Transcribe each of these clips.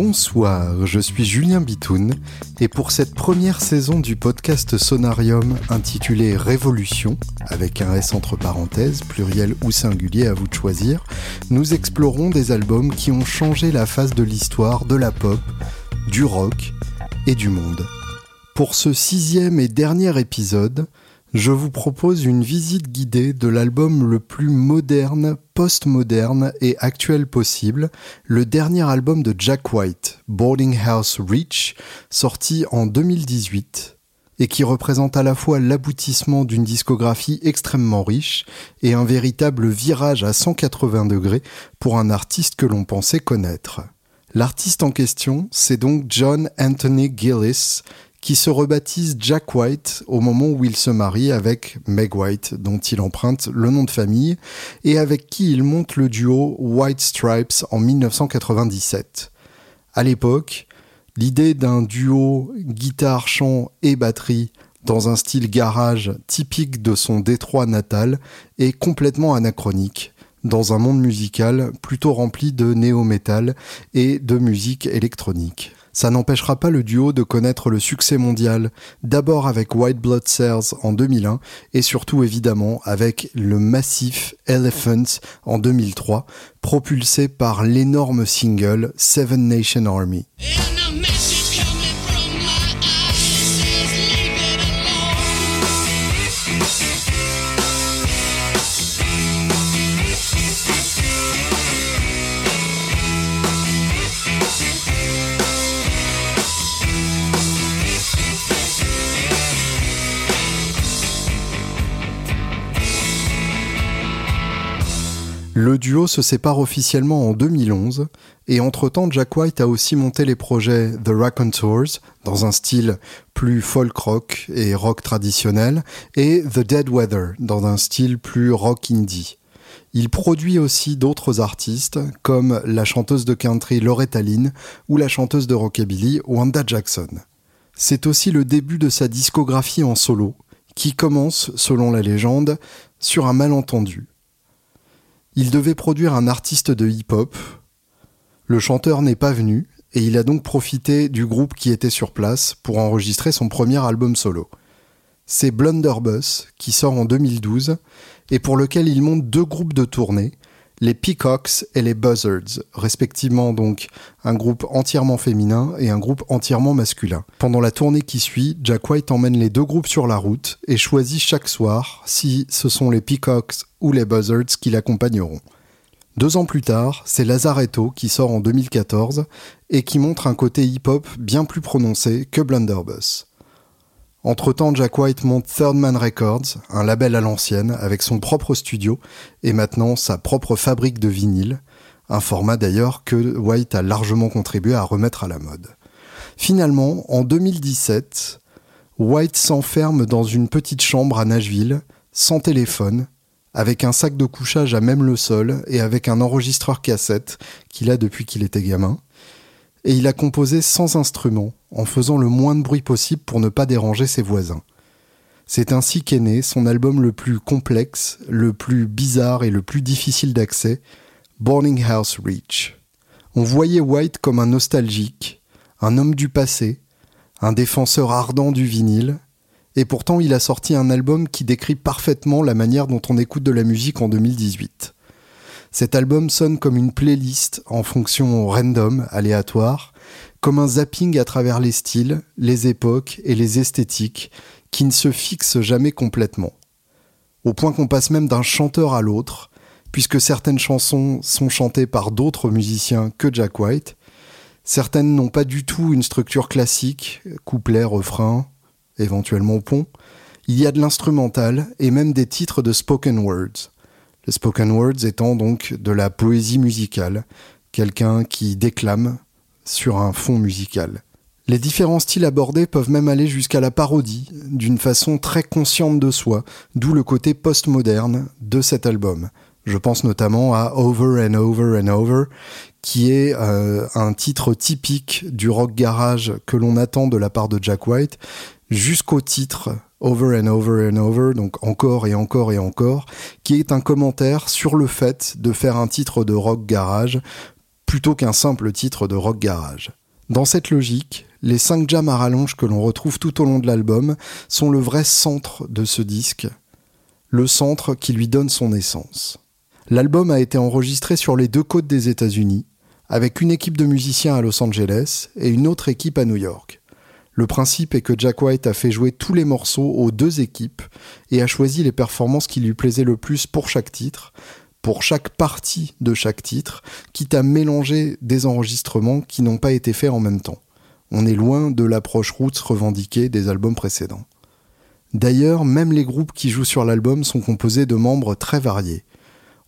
Bonsoir, je suis Julien Bitoun et pour cette première saison du podcast Sonarium intitulé Révolution, avec un S entre parenthèses, pluriel ou singulier à vous de choisir, nous explorons des albums qui ont changé la face de l'histoire de la pop, du rock et du monde. Pour ce sixième et dernier épisode, je vous propose une visite guidée de l'album le plus moderne, post-moderne et actuel possible, le dernier album de Jack White, Boarding House Reach, sorti en 2018 et qui représente à la fois l'aboutissement d'une discographie extrêmement riche et un véritable virage à 180 degrés pour un artiste que l'on pensait connaître. L'artiste en question, c'est donc John Anthony Gillis, qui se rebaptise Jack White au moment où il se marie avec Meg White, dont il emprunte le nom de famille, et avec qui il monte le duo White Stripes en 1997. À l'époque, l'idée d'un duo guitare, chant et batterie dans un style garage typique de son détroit natal est complètement anachronique dans un monde musical plutôt rempli de néo-metal et de musique électronique ça n'empêchera pas le duo de connaître le succès mondial, d'abord avec White Blood Cells en 2001 et surtout évidemment avec le massif Elephants en 2003, propulsé par l'énorme single Seven Nation Army. Se sépare officiellement en 2011 et entre-temps Jack White a aussi monté les projets The Raconteurs dans un style plus folk rock et rock traditionnel et The Dead Weather dans un style plus rock indie. Il produit aussi d'autres artistes comme la chanteuse de country Loretta Lynn ou la chanteuse de rockabilly Wanda Jackson. C'est aussi le début de sa discographie en solo qui commence, selon la légende, sur un malentendu il devait produire un artiste de hip-hop. Le chanteur n'est pas venu et il a donc profité du groupe qui était sur place pour enregistrer son premier album solo. C'est Blunderbuss qui sort en 2012 et pour lequel il monte deux groupes de tournée, les Peacocks et les Buzzards, respectivement donc un groupe entièrement féminin et un groupe entièrement masculin. Pendant la tournée qui suit, Jack White emmène les deux groupes sur la route et choisit chaque soir si ce sont les Peacocks ou les Buzzards qui l'accompagneront. Deux ans plus tard, c'est Lazaretto qui sort en 2014 et qui montre un côté hip-hop bien plus prononcé que Blunderbuss. Entre-temps, Jack White monte Third Man Records, un label à l'ancienne, avec son propre studio et maintenant sa propre fabrique de vinyle, un format d'ailleurs que White a largement contribué à remettre à la mode. Finalement, en 2017, White s'enferme dans une petite chambre à Nashville, sans téléphone, avec un sac de couchage à même le sol et avec un enregistreur cassette qu'il a depuis qu'il était gamin et il a composé sans instrument, en faisant le moins de bruit possible pour ne pas déranger ses voisins. C'est ainsi qu'est né son album le plus complexe, le plus bizarre et le plus difficile d'accès, Boarding House Reach. On voyait White comme un nostalgique, un homme du passé, un défenseur ardent du vinyle, et pourtant il a sorti un album qui décrit parfaitement la manière dont on écoute de la musique en 2018. Cet album sonne comme une playlist en fonction random, aléatoire, comme un zapping à travers les styles, les époques et les esthétiques qui ne se fixent jamais complètement. Au point qu'on passe même d'un chanteur à l'autre, puisque certaines chansons sont chantées par d'autres musiciens que Jack White, certaines n'ont pas du tout une structure classique, couplet, refrain, éventuellement pont, il y a de l'instrumental et même des titres de spoken words. Les spoken words étant donc de la poésie musicale, quelqu'un qui déclame sur un fond musical. Les différents styles abordés peuvent même aller jusqu'à la parodie, d'une façon très consciente de soi, d'où le côté postmoderne de cet album. Je pense notamment à Over and Over and Over, qui est euh, un titre typique du rock garage que l'on attend de la part de Jack White, jusqu'au titre Over and Over and Over, donc encore et encore et encore, qui est un commentaire sur le fait de faire un titre de rock garage plutôt qu'un simple titre de rock garage. Dans cette logique, les cinq jams à rallonge que l'on retrouve tout au long de l'album sont le vrai centre de ce disque, le centre qui lui donne son essence. L'album a été enregistré sur les deux côtes des États-Unis, avec une équipe de musiciens à Los Angeles et une autre équipe à New York. Le principe est que Jack White a fait jouer tous les morceaux aux deux équipes et a choisi les performances qui lui plaisaient le plus pour chaque titre, pour chaque partie de chaque titre, quitte à mélanger des enregistrements qui n'ont pas été faits en même temps. On est loin de l'approche roots revendiquée des albums précédents. D'ailleurs, même les groupes qui jouent sur l'album sont composés de membres très variés.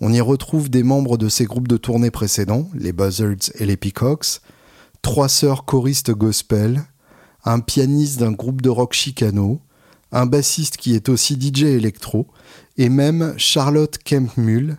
On y retrouve des membres de ces groupes de tournée précédents, les Buzzards et les Peacocks, trois sœurs choristes gospel, un pianiste d'un groupe de rock chicano, un bassiste qui est aussi DJ électro, et même Charlotte Kempmull,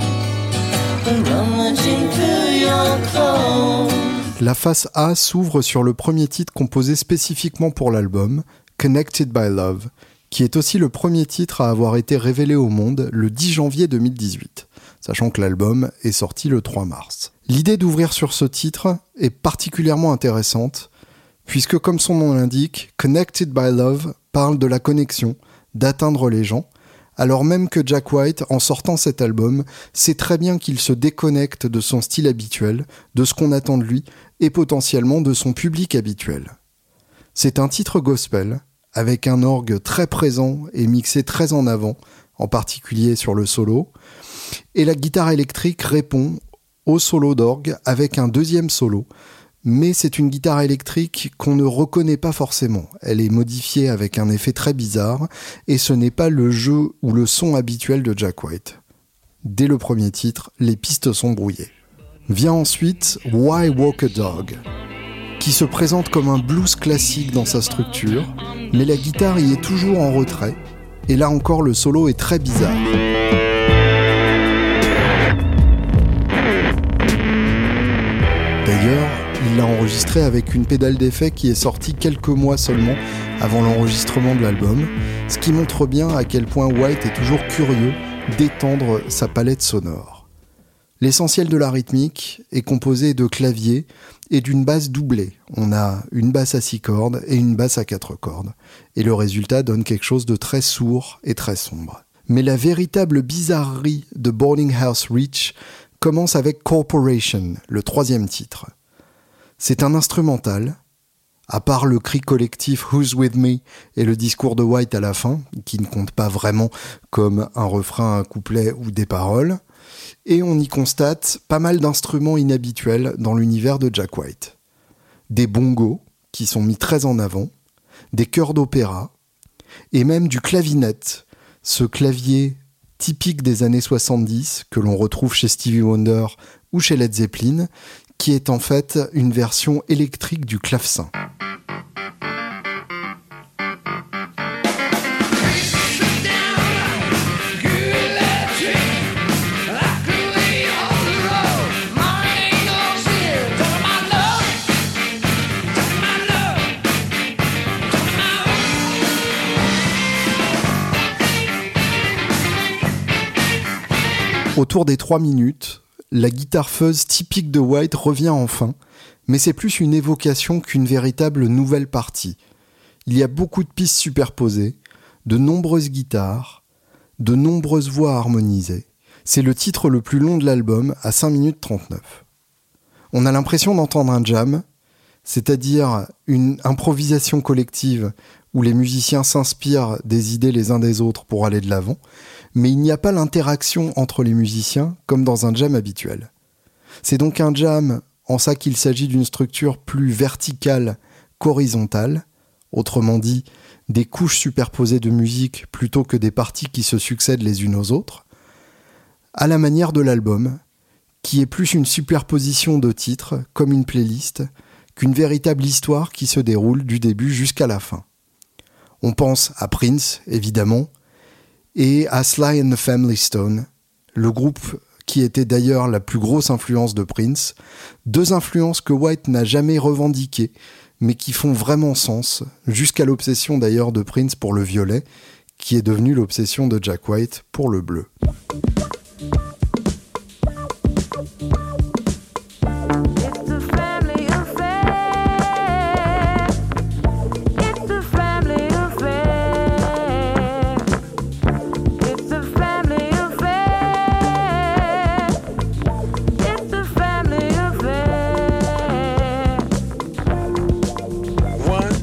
La face A s'ouvre sur le premier titre composé spécifiquement pour l'album, Connected by Love, qui est aussi le premier titre à avoir été révélé au monde le 10 janvier 2018, sachant que l'album est sorti le 3 mars. L'idée d'ouvrir sur ce titre est particulièrement intéressante, puisque comme son nom l'indique, Connected by Love parle de la connexion, d'atteindre les gens, alors même que Jack White, en sortant cet album, sait très bien qu'il se déconnecte de son style habituel, de ce qu'on attend de lui, et potentiellement de son public habituel. C'est un titre gospel, avec un orgue très présent et mixé très en avant, en particulier sur le solo, et la guitare électrique répond au solo d'orgue avec un deuxième solo, mais c'est une guitare électrique qu'on ne reconnaît pas forcément. Elle est modifiée avec un effet très bizarre, et ce n'est pas le jeu ou le son habituel de Jack White. Dès le premier titre, les pistes sont brouillées. Vient ensuite Why Walk a Dog, qui se présente comme un blues classique dans sa structure, mais la guitare y est toujours en retrait, et là encore le solo est très bizarre. D'ailleurs, il l'a enregistré avec une pédale d'effet qui est sortie quelques mois seulement avant l'enregistrement de l'album, ce qui montre bien à quel point White est toujours curieux d'étendre sa palette sonore. L'essentiel de la rythmique est composé de claviers et d'une basse doublée. On a une basse à six cordes et une basse à quatre cordes. Et le résultat donne quelque chose de très sourd et très sombre. Mais la véritable bizarrerie de Boarding House Reach commence avec Corporation, le troisième titre. C'est un instrumental, à part le cri collectif Who's With Me et le discours de White à la fin, qui ne compte pas vraiment comme un refrain, un couplet ou des paroles, et on y constate pas mal d'instruments inhabituels dans l'univers de Jack White. Des bongos, qui sont mis très en avant, des chœurs d'opéra, et même du clavinette, ce clavier typique des années 70 que l'on retrouve chez Stevie Wonder ou chez Led Zeppelin, qui est en fait une version électrique du clavecin. Autour des trois minutes, la guitare fuzz typique de White revient enfin, mais c'est plus une évocation qu'une véritable nouvelle partie. Il y a beaucoup de pistes superposées, de nombreuses guitares, de nombreuses voix harmonisées. C'est le titre le plus long de l'album, à 5 minutes 39. On a l'impression d'entendre un jam, c'est-à-dire une improvisation collective où les musiciens s'inspirent des idées les uns des autres pour aller de l'avant, mais il n'y a pas l'interaction entre les musiciens comme dans un jam habituel. C'est donc un jam en ça qu'il s'agit d'une structure plus verticale qu'horizontale, autrement dit des couches superposées de musique plutôt que des parties qui se succèdent les unes aux autres, à la manière de l'album, qui est plus une superposition de titres, comme une playlist, qu'une véritable histoire qui se déroule du début jusqu'à la fin. On pense à Prince, évidemment, et à Sly and the Family Stone, le groupe qui était d'ailleurs la plus grosse influence de Prince, deux influences que White n'a jamais revendiquées, mais qui font vraiment sens, jusqu'à l'obsession d'ailleurs de Prince pour le violet, qui est devenue l'obsession de Jack White pour le bleu.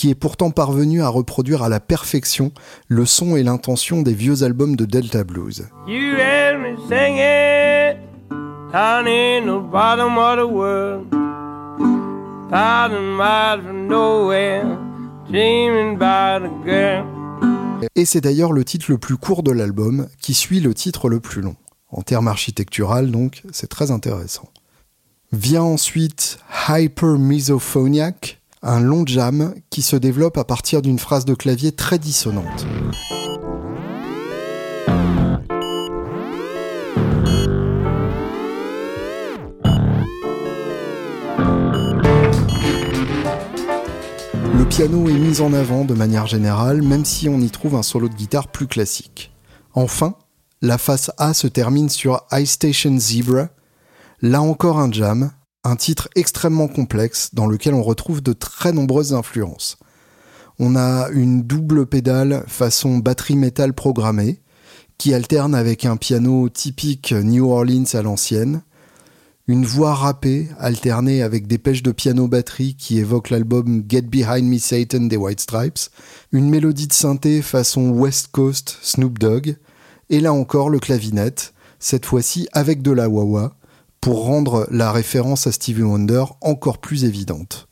qui est pourtant parvenu à reproduire à la perfection le son et l'intention des vieux albums de Delta Blues. Et c'est d'ailleurs le titre le plus court de l'album, qui suit le titre le plus long. En termes architectural, donc, c'est très intéressant. Vient ensuite Hyper Misophoniac, un long jam qui se développe à partir d'une phrase de clavier très dissonante. Le piano est mis en avant de manière générale, même si on y trouve un solo de guitare plus classique. Enfin, la face A se termine sur Ice Station Zebra, là encore un jam, un titre extrêmement complexe dans lequel on retrouve de très nombreuses influences. On a une double pédale façon batterie métal programmée qui alterne avec un piano typique New Orleans à l'ancienne, une voix rappée alternée avec des pêches de piano-batterie qui évoquent l'album Get Behind Me Satan des White Stripes, une mélodie de synthé façon West Coast Snoop Dogg, et là encore le clavinette, cette fois-ci avec de la wah-wah, pour rendre la référence à Stevie Wonder encore plus évidente.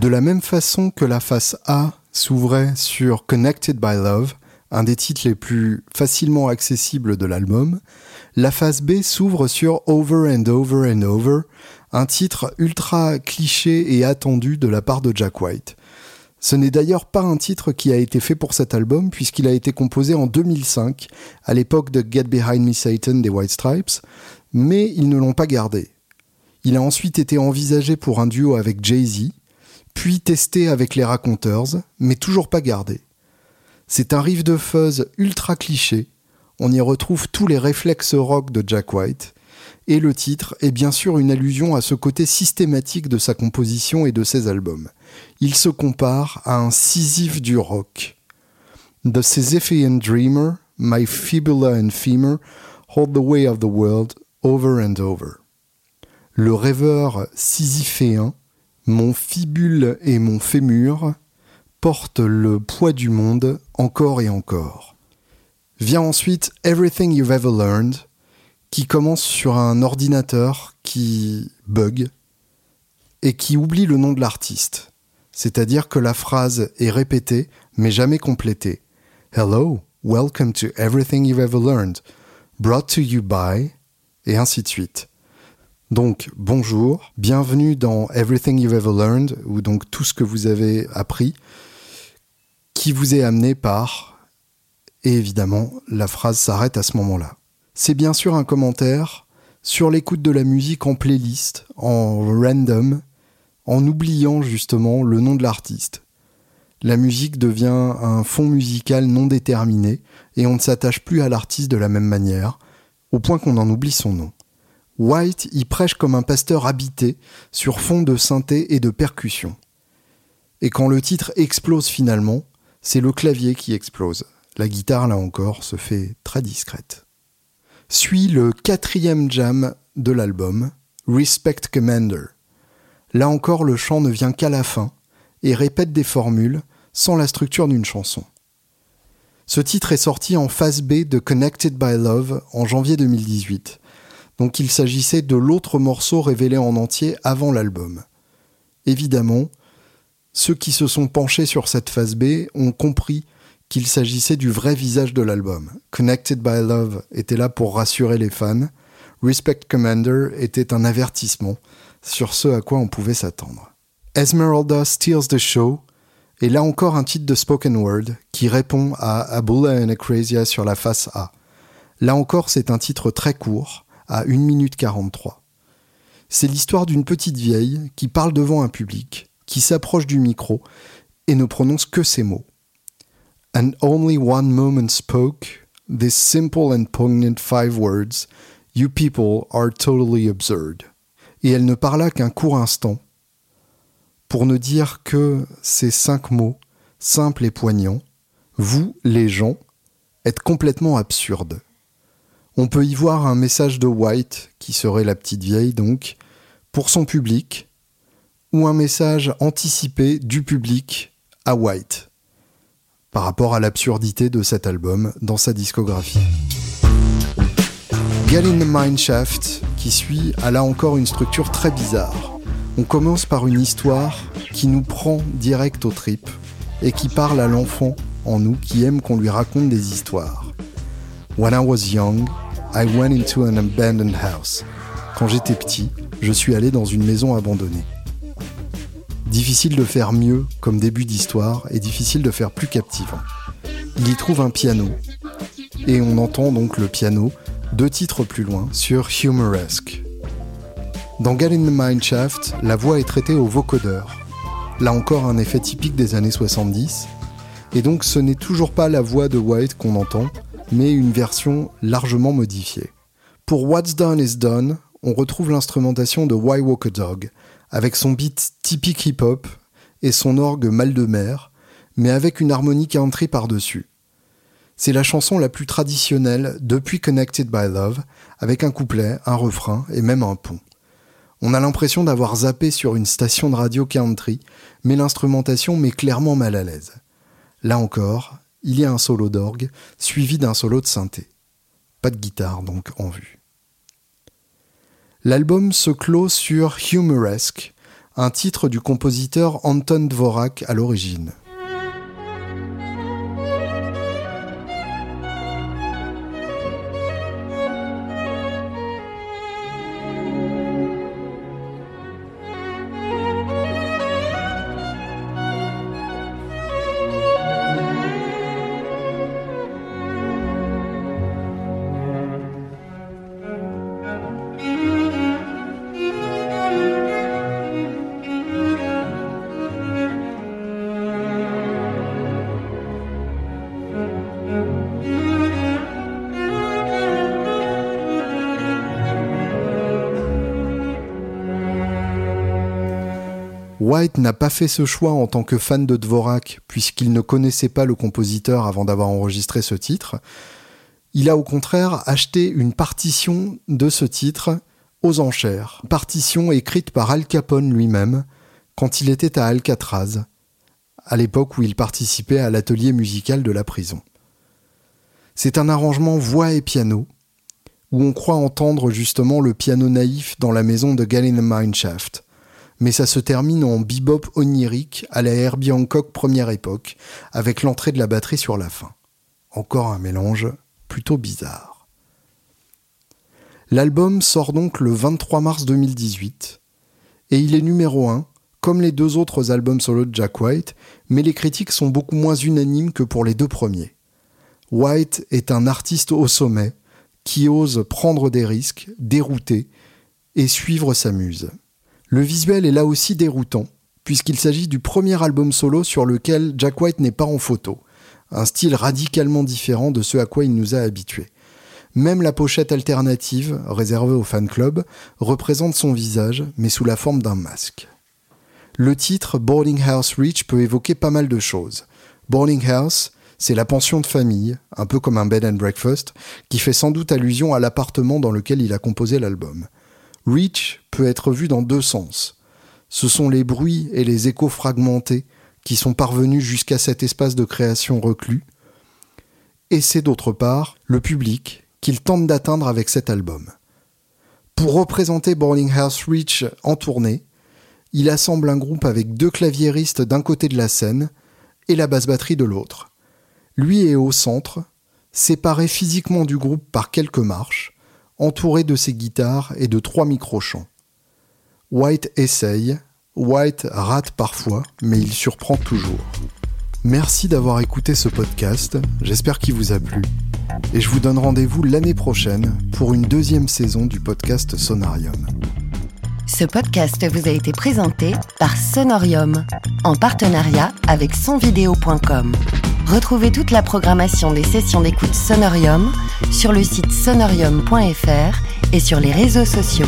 De la même façon que la face A s'ouvrait sur Connected by Love, un des titres les plus facilement accessibles de l'album, la face B s'ouvre sur Over and Over and Over, un titre ultra cliché et attendu de la part de Jack White. Ce n'est d'ailleurs pas un titre qui a été fait pour cet album puisqu'il a été composé en 2005, à l'époque de Get Behind Me Satan des White Stripes, mais ils ne l'ont pas gardé. Il a ensuite été envisagé pour un duo avec Jay-Z, puis testé avec les Raconteurs, mais toujours pas gardé. C'est un riff de fuzz ultra cliché, on y retrouve tous les réflexes rock de Jack White, et le titre est bien sûr une allusion à ce côté systématique de sa composition et de ses albums. Il se compare à un Sisyphe du rock. The Sisyphean Dreamer, My Fibula and Femur Hold the Way of the World Over and Over. Le rêveur sisyphéen Mon fibule et mon fémur portent le poids du monde encore et encore. Vient ensuite Everything You've Ever Learned, qui commence sur un ordinateur qui bug et qui oublie le nom de l'artiste. C'est-à-dire que la phrase est répétée mais jamais complétée. Hello, welcome to Everything You've Ever Learned, brought to you by, et ainsi de suite. Donc, bonjour, bienvenue dans Everything You've Ever Learned, ou donc tout ce que vous avez appris, qui vous est amené par, et évidemment, la phrase s'arrête à ce moment-là. C'est bien sûr un commentaire sur l'écoute de la musique en playlist, en random, en oubliant justement le nom de l'artiste. La musique devient un fond musical non déterminé et on ne s'attache plus à l'artiste de la même manière, au point qu'on en oublie son nom. White y prêche comme un pasteur habité sur fond de synthé et de percussion. Et quand le titre explose finalement, c'est le clavier qui explose. La guitare, là encore, se fait très discrète. Suit le quatrième jam de l'album, Respect Commander. Là encore, le chant ne vient qu'à la fin et répète des formules sans la structure d'une chanson. Ce titre est sorti en phase B de Connected by Love en janvier 2018 donc il s'agissait de l'autre morceau révélé en entier avant l'album. Évidemment, ceux qui se sont penchés sur cette phase B ont compris qu'il s'agissait du vrai visage de l'album. Connected by Love était là pour rassurer les fans. Respect Commander était un avertissement sur ce à quoi on pouvait s'attendre. Esmeralda Steals the Show est là encore un titre de spoken word qui répond à Abula and Acrasia sur la face A. Là encore, c'est un titre très court, à 1 minute 43. C'est l'histoire d'une petite vieille qui parle devant un public, qui s'approche du micro et ne prononce que ces mots. And only one moment spoke this simple and poignant five words You people are totally absurd. Et elle ne parla qu'un court instant pour ne dire que ces cinq mots, simples et poignants, vous, les gens, êtes complètement absurdes. On peut y voir un message de White, qui serait la petite vieille donc, pour son public, ou un message anticipé du public à White, par rapport à l'absurdité de cet album dans sa discographie. Get in the Mineshaft, qui suit, a là encore une structure très bizarre. On commence par une histoire qui nous prend direct au trip et qui parle à l'enfant en nous qui aime qu'on lui raconte des histoires. When I was young, I went into an abandoned house. Quand j'étais petit, je suis allé dans une maison abandonnée. Difficile de faire mieux comme début d'histoire et difficile de faire plus captivant. Il y trouve un piano, et on entend donc le piano deux titres plus loin sur Humoresque. Dans Get in the Mineshaft, la voix est traitée au vocodeur. Là encore un effet typique des années 70, et donc ce n'est toujours pas la voix de White qu'on entend, mais une version largement modifiée. Pour What's Done is Done, on retrouve l'instrumentation de Why Walk a Dog, avec son beat typique hip-hop et son orgue mal de mer, mais avec une harmonie country par-dessus. C'est la chanson la plus traditionnelle depuis Connected by Love, avec un couplet, un refrain et même un pont. On a l'impression d'avoir zappé sur une station de radio country, mais l'instrumentation met clairement mal à l'aise. Là encore, il y a un solo d'orgue suivi d'un solo de synthé. Pas de guitare donc en vue. L'album se clôt sur Humoresque, un titre du compositeur Anton Dvorak à l'origine. White n'a pas fait ce choix en tant que fan de Dvorak, puisqu'il ne connaissait pas le compositeur avant d'avoir enregistré ce titre. Il a au contraire acheté une partition de ce titre aux enchères, partition écrite par Al Capone lui-même, quand il était à Alcatraz, à l'époque où il participait à l'atelier musical de la prison. C'est un arrangement voix et piano, où on croit entendre justement le piano naïf dans la maison de Galen Mineshaft. Mais ça se termine en bebop onirique à la Herbie Hancock première époque, avec l'entrée de la batterie sur la fin. Encore un mélange plutôt bizarre. L'album sort donc le 23 mars 2018, et il est numéro 1, comme les deux autres albums solo de Jack White, mais les critiques sont beaucoup moins unanimes que pour les deux premiers. White est un artiste au sommet, qui ose prendre des risques, dérouter et suivre sa muse. Le visuel est là aussi déroutant, puisqu'il s'agit du premier album solo sur lequel Jack White n'est pas en photo, un style radicalement différent de ce à quoi il nous a habitués. Même la pochette alternative, réservée au fan club, représente son visage, mais sous la forme d'un masque. Le titre Boarding House Reach peut évoquer pas mal de choses. Boarding House, c'est la pension de famille, un peu comme un bed and breakfast, qui fait sans doute allusion à l'appartement dans lequel il a composé l'album. Reach peut être vu dans deux sens. Ce sont les bruits et les échos fragmentés qui sont parvenus jusqu'à cet espace de création reclus. Et c'est d'autre part le public qu'il tente d'atteindre avec cet album. Pour représenter Boarding House Reach en tournée, il assemble un groupe avec deux claviéristes d'un côté de la scène et la basse batterie de l'autre. Lui est au centre, séparé physiquement du groupe par quelques marches, entouré de ses guitares et de trois micro-chants. White essaye, White rate parfois, mais il surprend toujours. Merci d'avoir écouté ce podcast, j'espère qu'il vous a plu, et je vous donne rendez-vous l'année prochaine pour une deuxième saison du podcast Sonarium. Ce podcast vous a été présenté par Sonorium, en partenariat avec sonvideo.com. Retrouvez toute la programmation des sessions d'écoute Sonorium sur le site sonorium.fr et sur les réseaux sociaux.